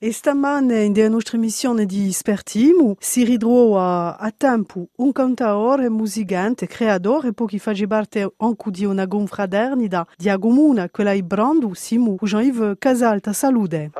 E stamane in nostra emissione di Spertimo si ritrova a tempo un cantaore, musicante, creatore, che fa parte anche di una confraternita di Agomuna, quella è Brando, Simu, Jean-Yves Casalta. Salute.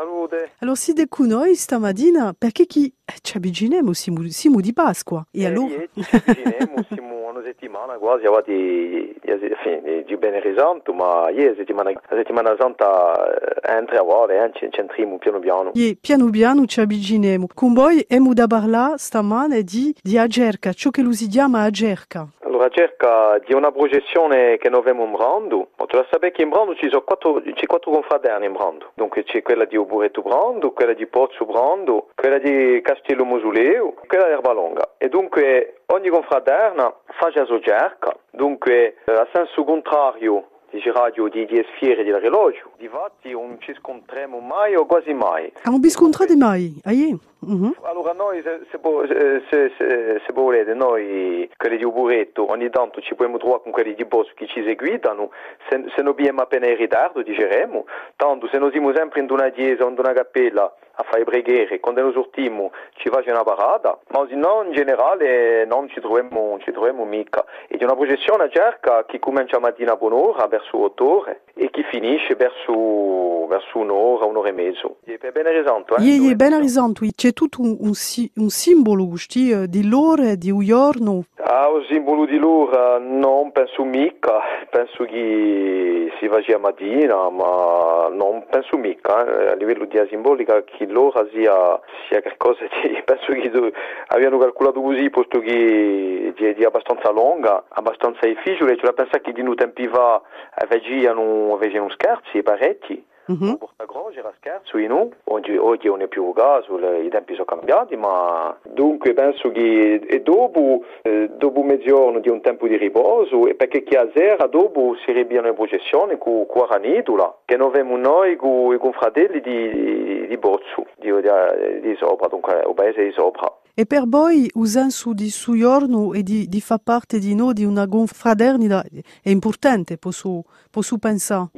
Allora, siete con noi stamattina perché chi ci avviciniamo, Simu, Simu di Pasqua. E Eh, allora? sì, ci avviciniamo, siamo una settimana quasi avanti di, di Venere Santo, ma ieri settimana, la settimana santa eh, entra a ore, eh, ci centriamo piano piano. E piano piano ci avviciniamo. Con voi abbiamo da parlare stamane di, di Agerca, ciò che lo si chiama Agerca. Allora cerca di una progettazione che noi abbiamo in Brando, la sai che in Brando ci sono quattro, c'è quattro confraterni in Brando, dunque c'è quella di Oburetto Brando, quella di Pozzo Brando, quella di Castello Musuleo, quella di Erbalonga. E dunque ogni confraterna fa già sua cerca, dunque eh, a senso contrario di radio di, di sfiere del relogio, di fatti non ci scontriamo mai o quasi mai. Ah, un biscontrato mai? Yeah. Mhm. Allora noi, se, se, se, se, volete, noi, quelli di Uburetto, ogni tanto ci possiamo trovare con quelli di Bosco che ci seguitano, se, se non abbiamo appena in ritardo, diceremo, tanto se noi siamo sempre in una chiesa o in una cappella a fare preghiere, quando noi sortiamo ci facciamo una parata, ma se no in generale non ci troviamo, non ci troviamo mica. E di una processione a cerca che comincia mattina a buon'ora, verso 8 ore, e che finisce verso, verso un'ora, un'ora e mezzo. E per bene risonto, eh? Dove- ben risonto, c'è tutto un, un, un simbolo sti, eh, di loro, di un giorno. Ah, o simbolo di loro non penso mica, penso che si faccia mattina, ma non penso mica, eh, a livello di simbolica che l'ora sia, sia qualcosa di, penso che do- abbiano calcolato così, posto che di, di abbastanza lunga, abbastanza difficile, cioè pensa che di noi tempi fa avevano, avevano scherzi parecchi. Mhm. Un portagroge era scherzo, io no. Oggi, oggi non è più caso, le- i tempi sono cambiati, ma dunque penso che dopo, eh, dopo mezzogiorno di un tempo di riposo, e perché chi a sera dopo si ribiano in processione con con Ranidula, che noi abbiamo noi con i confratelli di, di, di Bozzo, di, di, di sopra, dunque o paese di sopra. E per voi, usanza di su giorno e di, di fa parte di noi di una confraternita è importante, posso, posso pensare.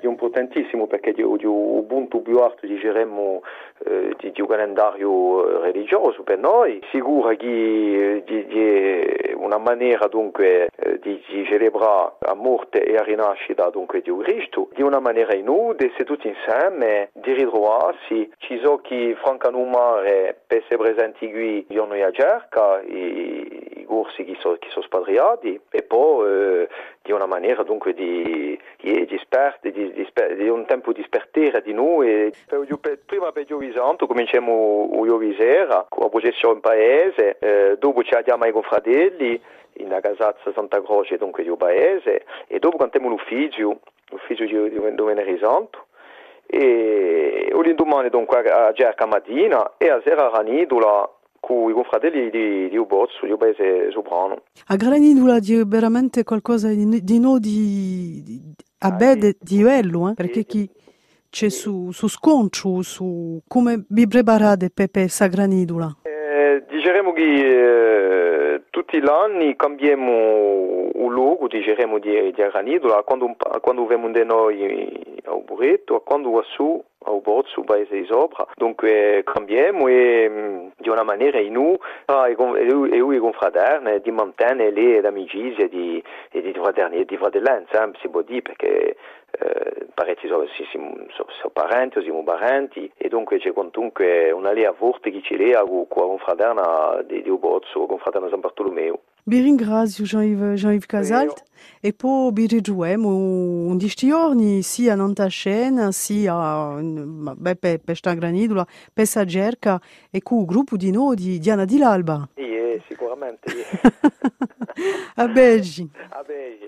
È importantissimo perché di, di un punto più alto diciamo, eh, di, di un calendario eh, religioso per noi, sicura che eh, di, di una maniera dunque eh, di, di celebrare la morte e la rinascita dunque di Cristo, di una maniera inude, se tutti insieme, di ritrovarsi, ci sono chi francano un mare per essere presenti qui giorno a cerca, i, i corsi che sono so spatriati e poi eh, di una maniera dunque di, di, di, di, di, di un tempo di spertera di noi. Per, per- prima per Giovi Santo cominciamo Giovi Sera la processione in paese, eh, dopo ci andiamo ai confratelli in la casazza Santa Croce dunque di un paese e dopo cantiamo l'ufficio, l'ufficio di, di, di Venere Santo e l'indomani dunque a Gerca mattina e a sera a Ranidula con i confratelli di, di Ubozzo, di un paese soprano. A Granidula di veramente qualcosa di, di noi di, di, a Ah, bene sì. di bello, eh? perché chi c'è su, su sconcio, su come vi preparate per questa Granidula. Eh, diceremo che eh, tutti gli anni cambiamo un luogo, diceremo di, di Granidola, quando, quando abbiamo di noi a Buretto, a quando va su a Bozzo, paese di sopra. Dunque cambiamo e di una maniera in ah, e, con- e, u- e u- i confraterni di mantenere le amicizie di, e di fraternità, di fratellanza, eh, si può dire, perché eh, parecchi sono, sono, sono parenti, siamo parenti e dunque c'è comunque una lea forte che ci lega con con la confraterna di, di Ubozzo, la confraterna San Bartolomeo. Vi ringrazio Jean-Yves Jean Casalt e poi vi ritroviamo un di sti giorni sia a Nantascena sia mm, beh, per, per sta Granidula, per Sagerca e con il gruppo di noi di Diana di l'Alba. Sì, eh, sicuramente. Sì. a Belgi. Vabbè, vabbè.